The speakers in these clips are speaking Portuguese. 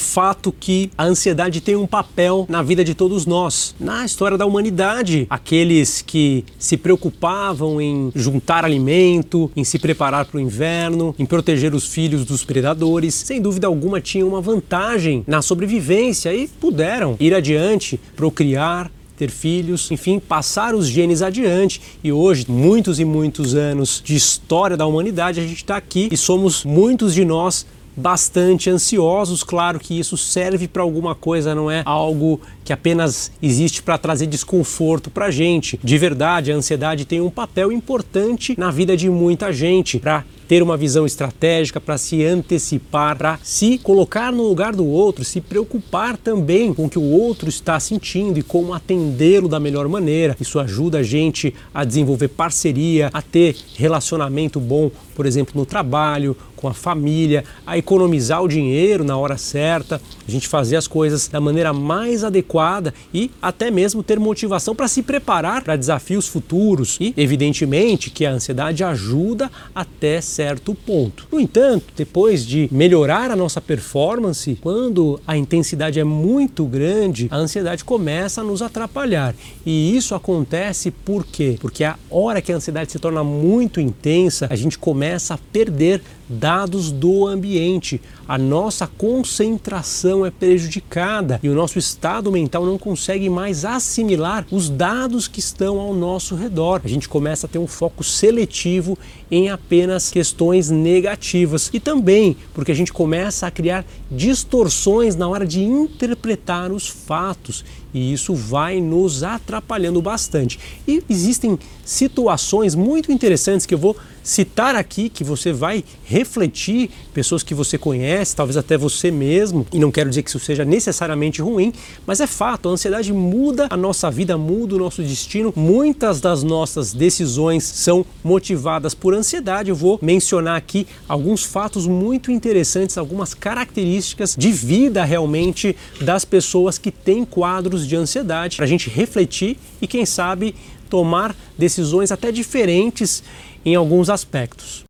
fato que a ansiedade tem um papel na vida de todos nós. Na história da humanidade, aqueles que se preocupavam em juntar alimento, em se preparar para o inverno, em proteger os filhos dos predadores, sem dúvida alguma tinham uma vantagem na sobrevivência e puderam ir adiante, procriar, ter filhos, enfim, passar os genes adiante. E hoje, muitos e muitos anos de história da humanidade, a gente está aqui e somos muitos de nós bastante ansiosos. Claro que isso serve para alguma coisa, não é algo que apenas existe para trazer desconforto para gente. De verdade, a ansiedade tem um papel importante na vida de muita gente para ter uma visão estratégica, para se antecipar, para se colocar no lugar do outro, se preocupar também com o que o outro está sentindo e como atendê-lo da melhor maneira. Isso ajuda a gente a desenvolver parceria, a ter relacionamento bom, por exemplo, no trabalho, com a família, a economizar o dinheiro na hora certa, a gente fazer as coisas da maneira mais adequada e até mesmo ter motivação para se preparar para desafios futuros. E, evidentemente, que a ansiedade ajuda até certo ponto. No entanto, depois de melhorar a nossa performance, quando a intensidade é muito grande, a ansiedade começa a nos atrapalhar. E isso acontece por quê? Porque a hora que a ansiedade se torna muito intensa, a gente começa a perder dados do ambiente. A nossa concentração é prejudicada e o nosso estado mental não consegue mais assimilar os dados que estão ao nosso redor. A gente começa a ter um foco seletivo em apenas questões negativas. E também porque a gente começa a criar distorções na hora de interpretar os fatos e isso vai nos atrapalhando bastante. E existem situações muito interessantes que eu vou citar aqui que você vai refletir, pessoas que você conhece, talvez até você mesmo, e não quero dizer que isso seja necessariamente ruim, mas é fato, a ansiedade muda a nossa vida, muda o nosso destino. Muitas das nossas decisões são motivadas por ansiedade. Eu vou mencionar aqui alguns fatos muito interessantes, algumas características de vida realmente das pessoas que têm quadros de ansiedade, para a gente refletir e, quem sabe, tomar decisões até diferentes em alguns aspectos.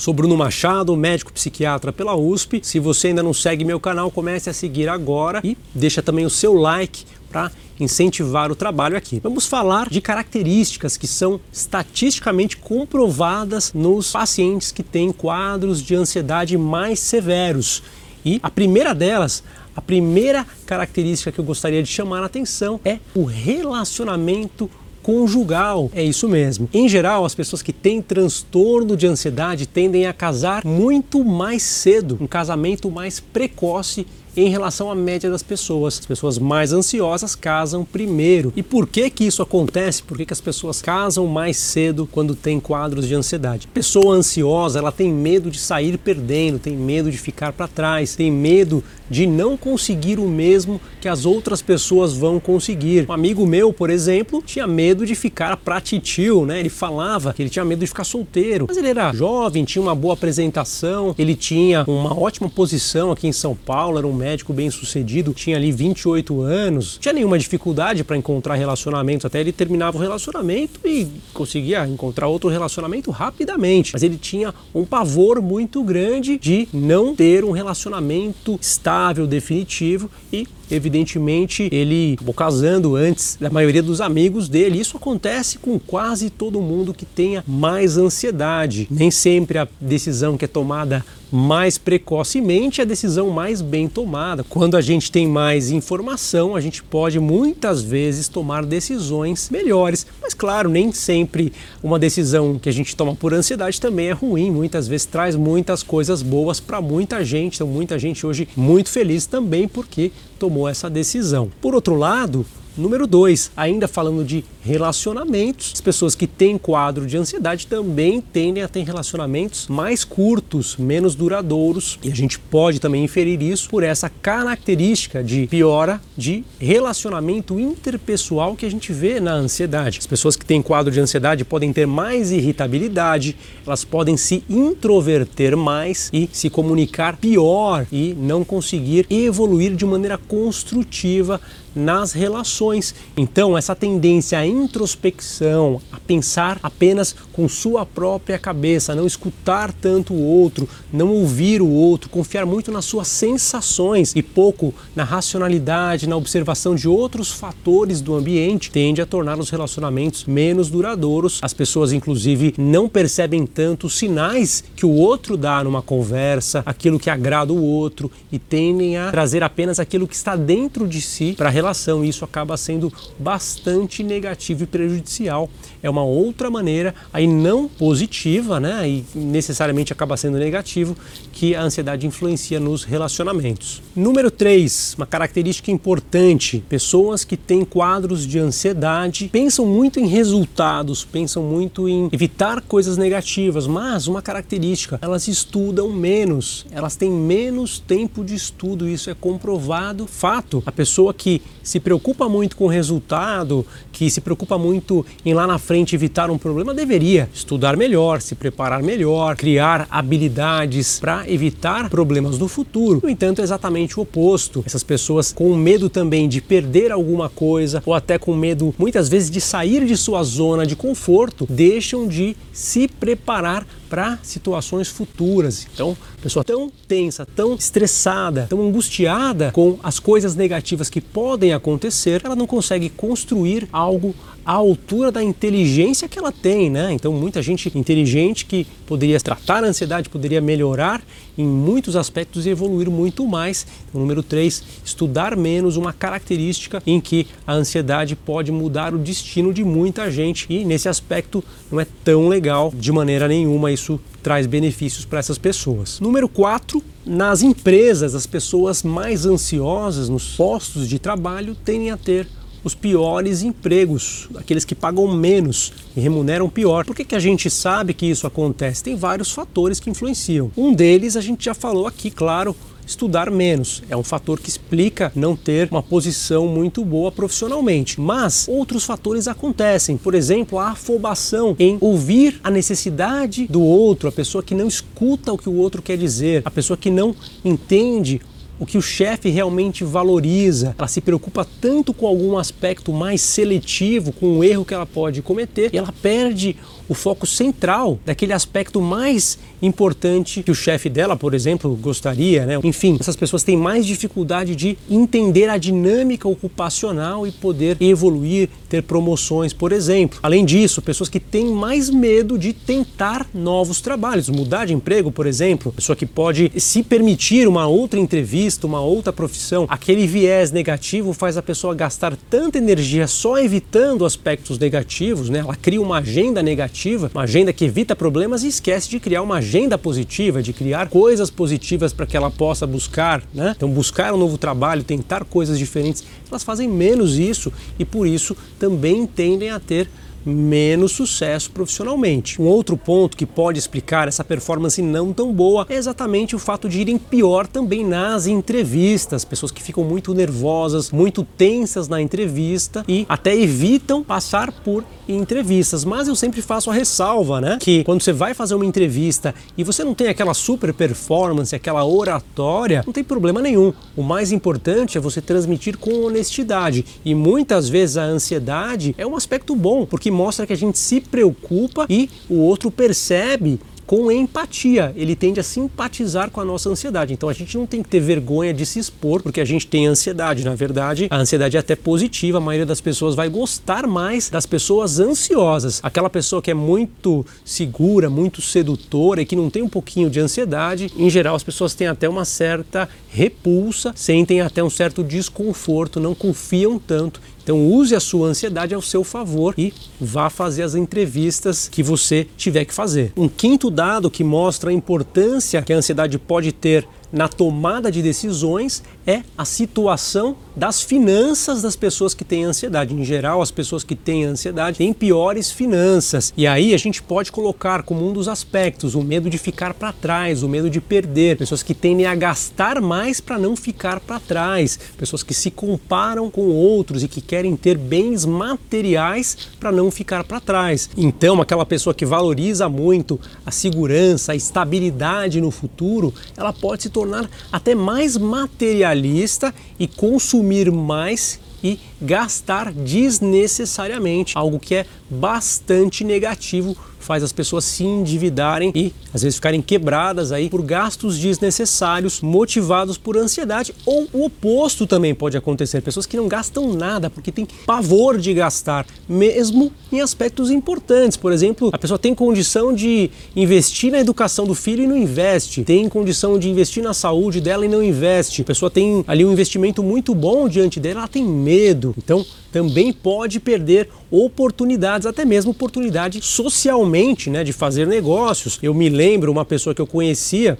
Sou Bruno Machado, médico psiquiatra pela USP. Se você ainda não segue meu canal, comece a seguir agora e deixa também o seu like para incentivar o trabalho aqui. Vamos falar de características que são estatisticamente comprovadas nos pacientes que têm quadros de ansiedade mais severos. E a primeira delas, a primeira característica que eu gostaria de chamar a atenção é o relacionamento conjugal. É isso mesmo. Em geral, as pessoas que têm transtorno de ansiedade tendem a casar muito mais cedo, um casamento mais precoce em relação à média das pessoas. As pessoas mais ansiosas casam primeiro. E por que que isso acontece? Por que, que as pessoas casam mais cedo quando têm quadros de ansiedade? Pessoa ansiosa, ela tem medo de sair perdendo, tem medo de ficar para trás, tem medo de não conseguir o mesmo que as outras pessoas vão conseguir. Um amigo meu, por exemplo, tinha medo de ficar pra titio, né? Ele falava que ele tinha medo de ficar solteiro, mas ele era jovem, tinha uma boa apresentação, ele tinha uma ótima posição aqui em São Paulo, era um médico bem sucedido, tinha ali 28 anos, tinha nenhuma dificuldade para encontrar relacionamentos, até ele terminava o relacionamento e conseguia encontrar outro relacionamento rapidamente, mas ele tinha um pavor muito grande de não ter um relacionamento estável, definitivo e evidentemente ele acabou casando antes da maioria dos amigos dele. Isso acontece com quase todo mundo que tenha mais ansiedade. Nem sempre a decisão que é tomada mais precocemente é a decisão mais bem tomada. Quando a gente tem mais informação, a gente pode muitas vezes tomar decisões melhores. Mas claro, nem sempre uma decisão que a gente toma por ansiedade também é ruim. Muitas vezes traz muitas coisas boas para muita gente. Então muita gente hoje muito feliz também porque tomou essa decisão. Por outro lado, Número 2, ainda falando de relacionamentos, as pessoas que têm quadro de ansiedade também tendem a ter relacionamentos mais curtos, menos duradouros, e a gente pode também inferir isso por essa característica de piora de relacionamento interpessoal que a gente vê na ansiedade. As pessoas que têm quadro de ansiedade podem ter mais irritabilidade, elas podem se introverter mais e se comunicar pior e não conseguir evoluir de maneira construtiva nas relações. Então, essa tendência à introspecção, a pensar apenas com sua própria cabeça, não escutar tanto o outro, não ouvir o outro, confiar muito nas suas sensações e pouco na racionalidade, na observação de outros fatores do ambiente, tende a tornar os relacionamentos menos duradouros. As pessoas, inclusive, não percebem tanto os sinais que o outro dá numa conversa, aquilo que agrada o outro e tendem a trazer apenas aquilo que está dentro de si para relação. Isso acaba sendo bastante negativo e prejudicial. É uma outra maneira, aí não positiva, né? E necessariamente acaba sendo negativo, que a ansiedade influencia nos relacionamentos. Número 3, uma característica importante: pessoas que têm quadros de ansiedade pensam muito em resultados, pensam muito em evitar coisas negativas, mas uma característica, elas estudam menos, elas têm menos tempo de estudo, isso é comprovado. Fato, a pessoa que se preocupa muito com o resultado, que se preocupa muito em lá na frente evitar um problema, deveria estudar melhor, se preparar melhor, criar habilidades para evitar problemas no futuro. No entanto, é exatamente o oposto. Essas pessoas com medo também de perder alguma coisa ou até com medo muitas vezes de sair de sua zona de conforto, deixam de se preparar para situações futuras. Então, pessoa tão tensa, tão estressada, tão angustiada com as coisas negativas que podem acontecer, ela não consegue construir algo à altura da inteligência que ela tem, né? Então, muita gente inteligente que poderia tratar a ansiedade, poderia melhorar em muitos aspectos e evoluir muito mais. Então, número 3, estudar menos uma característica em que a ansiedade pode mudar o destino de muita gente e nesse aspecto não é tão legal de maneira nenhuma isso traz benefícios para essas pessoas. Número 4, nas empresas, as pessoas mais ansiosas nos postos de trabalho tendem a ter os piores empregos, aqueles que pagam menos e remuneram pior. Por que, que a gente sabe que isso acontece? Tem vários fatores que influenciam. Um deles a gente já falou aqui, claro, estudar menos. É um fator que explica não ter uma posição muito boa profissionalmente. Mas outros fatores acontecem. Por exemplo, a afobação em ouvir a necessidade do outro, a pessoa que não escuta o que o outro quer dizer, a pessoa que não entende o que o chefe realmente valoriza. Ela se preocupa tanto com algum aspecto mais seletivo, com o erro que ela pode cometer, e ela perde o foco central daquele aspecto mais importante que o chefe dela, por exemplo, gostaria, né? Enfim, essas pessoas têm mais dificuldade de entender a dinâmica ocupacional e poder evoluir, ter promoções, por exemplo. Além disso, pessoas que têm mais medo de tentar novos trabalhos, mudar de emprego, por exemplo, pessoa que pode se permitir uma outra entrevista, uma outra profissão, aquele viés negativo faz a pessoa gastar tanta energia só evitando aspectos negativos, né? Ela cria uma agenda negativa uma agenda que evita problemas e esquece de criar uma agenda positiva, de criar coisas positivas para que ela possa buscar, né? Então, buscar um novo trabalho, tentar coisas diferentes, elas fazem menos isso e por isso também tendem a ter menos sucesso profissionalmente. Um outro ponto que pode explicar essa performance não tão boa é exatamente o fato de irem pior também nas entrevistas, pessoas que ficam muito nervosas, muito tensas na entrevista e até evitam passar por entrevistas. Mas eu sempre faço a ressalva, né, que quando você vai fazer uma entrevista e você não tem aquela super performance, aquela oratória, não tem problema nenhum. O mais importante é você transmitir com honestidade e muitas vezes a ansiedade é um aspecto bom, porque que mostra que a gente se preocupa e o outro percebe com empatia. Ele tende a simpatizar com a nossa ansiedade. Então a gente não tem que ter vergonha de se expor porque a gente tem ansiedade. Na verdade, a ansiedade é até positiva. A maioria das pessoas vai gostar mais das pessoas ansiosas. Aquela pessoa que é muito segura, muito sedutora e que não tem um pouquinho de ansiedade, em geral as pessoas têm até uma certa repulsa, sentem até um certo desconforto, não confiam tanto então use a sua ansiedade ao seu favor e vá fazer as entrevistas que você tiver que fazer. Um quinto dado que mostra a importância que a ansiedade pode ter na tomada de decisões é a situação das finanças das pessoas que têm ansiedade. Em geral, as pessoas que têm ansiedade têm piores finanças. E aí a gente pode colocar como um dos aspectos o medo de ficar para trás, o medo de perder, pessoas que tendem a gastar mais para não ficar para trás, pessoas que se comparam com outros e que querem ter bens materiais para não ficar para trás. Então, aquela pessoa que valoriza muito a segurança, a estabilidade no futuro, ela pode se tornar até mais materialista e consumir mais e gastar desnecessariamente, algo que é bastante negativo faz as pessoas se endividarem e às vezes ficarem quebradas aí por gastos desnecessários motivados por ansiedade ou o oposto também pode acontecer, pessoas que não gastam nada porque têm pavor de gastar, mesmo em aspectos importantes. Por exemplo, a pessoa tem condição de investir na educação do filho e não investe, tem condição de investir na saúde dela e não investe. A pessoa tem ali um investimento muito bom diante dela, ela tem medo. Então, também pode perder oportunidades, até mesmo oportunidade socialmente, né, de fazer negócios. Eu me lembro uma pessoa que eu conhecia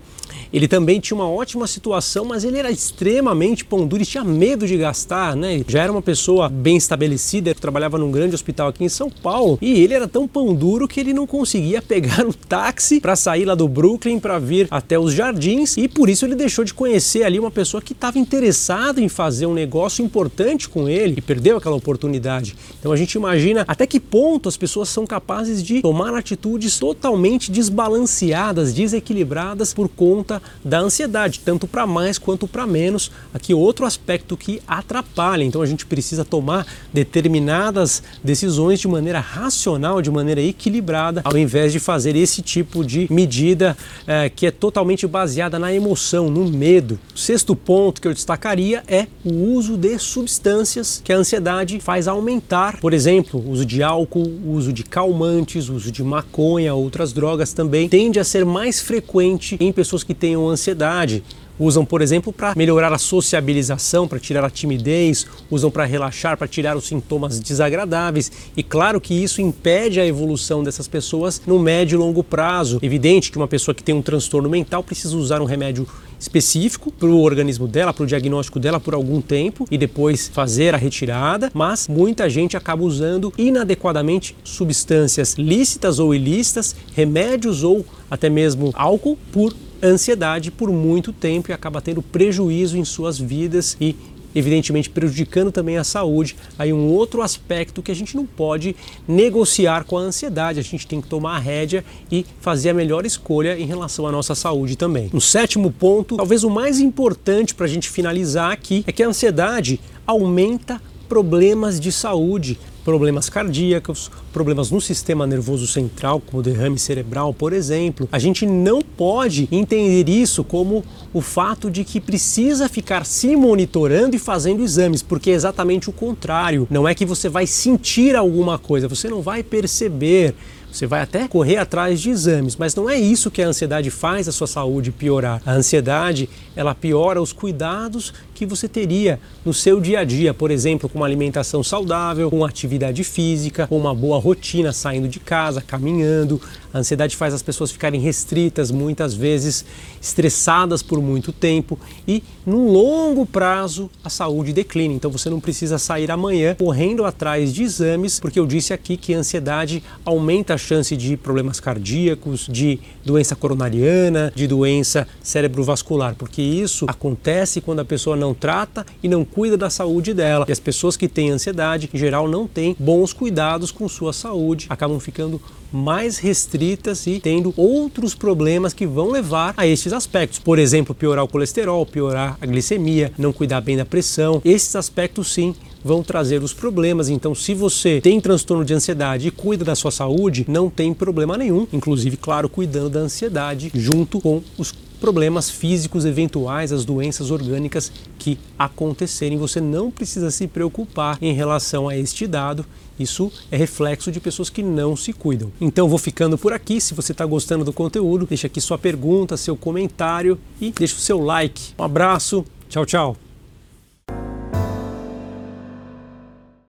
ele também tinha uma ótima situação, mas ele era extremamente pão duro e tinha medo de gastar, né? Já era uma pessoa bem estabelecida, trabalhava num grande hospital aqui em São Paulo e ele era tão pão duro que ele não conseguia pegar o táxi para sair lá do Brooklyn para vir até os jardins e por isso ele deixou de conhecer ali uma pessoa que estava interessada em fazer um negócio importante com ele e perdeu aquela oportunidade. Então a gente imagina até que ponto as pessoas são capazes de tomar atitudes totalmente desbalanceadas, desequilibradas por conta da ansiedade, tanto para mais quanto para menos. Aqui outro aspecto que atrapalha, então a gente precisa tomar determinadas decisões de maneira racional, de maneira equilibrada, ao invés de fazer esse tipo de medida é, que é totalmente baseada na emoção, no medo. O sexto ponto que eu destacaria é o uso de substâncias que a ansiedade faz aumentar. Por exemplo, uso de álcool, uso de calmantes, uso de maconha, outras drogas também tende a ser mais frequente em pessoas que têm tenham ansiedade. Usam, por exemplo, para melhorar a sociabilização, para tirar a timidez, usam para relaxar, para tirar os sintomas desagradáveis. E claro que isso impede a evolução dessas pessoas no médio e longo prazo. Evidente que uma pessoa que tem um transtorno mental precisa usar um remédio específico para o organismo dela, para o diagnóstico dela por algum tempo e depois fazer a retirada, mas muita gente acaba usando inadequadamente substâncias lícitas ou ilícitas, remédios ou até mesmo álcool por ansiedade por muito tempo e acaba tendo prejuízo em suas vidas e evidentemente prejudicando também a saúde. Aí um outro aspecto que a gente não pode negociar com a ansiedade, a gente tem que tomar a rédea e fazer a melhor escolha em relação à nossa saúde também. No sétimo ponto, talvez o mais importante para a gente finalizar aqui, é que a ansiedade aumenta problemas de saúde, problemas cardíacos, problemas no sistema nervoso central, como derrame cerebral, por exemplo. A gente não pode entender isso como o fato de que precisa ficar se monitorando e fazendo exames, porque é exatamente o contrário. Não é que você vai sentir alguma coisa, você não vai perceber. Você vai até correr atrás de exames, mas não é isso que a ansiedade faz a sua saúde piorar. A ansiedade, ela piora os cuidados que você teria no seu dia a dia, por exemplo, com uma alimentação saudável, com atividade física, com uma boa rotina, saindo de casa, caminhando. A ansiedade faz as pessoas ficarem restritas, muitas vezes estressadas por muito tempo e, no longo prazo, a saúde declina. Então você não precisa sair amanhã correndo atrás de exames, porque eu disse aqui que a ansiedade aumenta a chance de problemas cardíacos, de doença coronariana, de doença cerebrovascular, porque isso acontece quando a pessoa não trata e não cuida da saúde dela. E as pessoas que têm ansiedade, em geral, não têm bons cuidados com sua saúde, acabam ficando mais restritas e tendo outros problemas que vão levar a esses aspectos. Por exemplo, piorar o colesterol, piorar a glicemia, não cuidar bem da pressão. Esses aspectos sim vão trazer os problemas. Então, se você tem transtorno de ansiedade e cuida da sua saúde, não tem problema nenhum. Inclusive, claro, cuidando da ansiedade junto com os problemas físicos eventuais, as doenças orgânicas que acontecerem. Você não precisa se preocupar em relação a este dado. Isso é reflexo de pessoas que não se cuidam. Então vou ficando por aqui. Se você está gostando do conteúdo, deixa aqui sua pergunta, seu comentário e deixa o seu like. Um abraço. Tchau, tchau.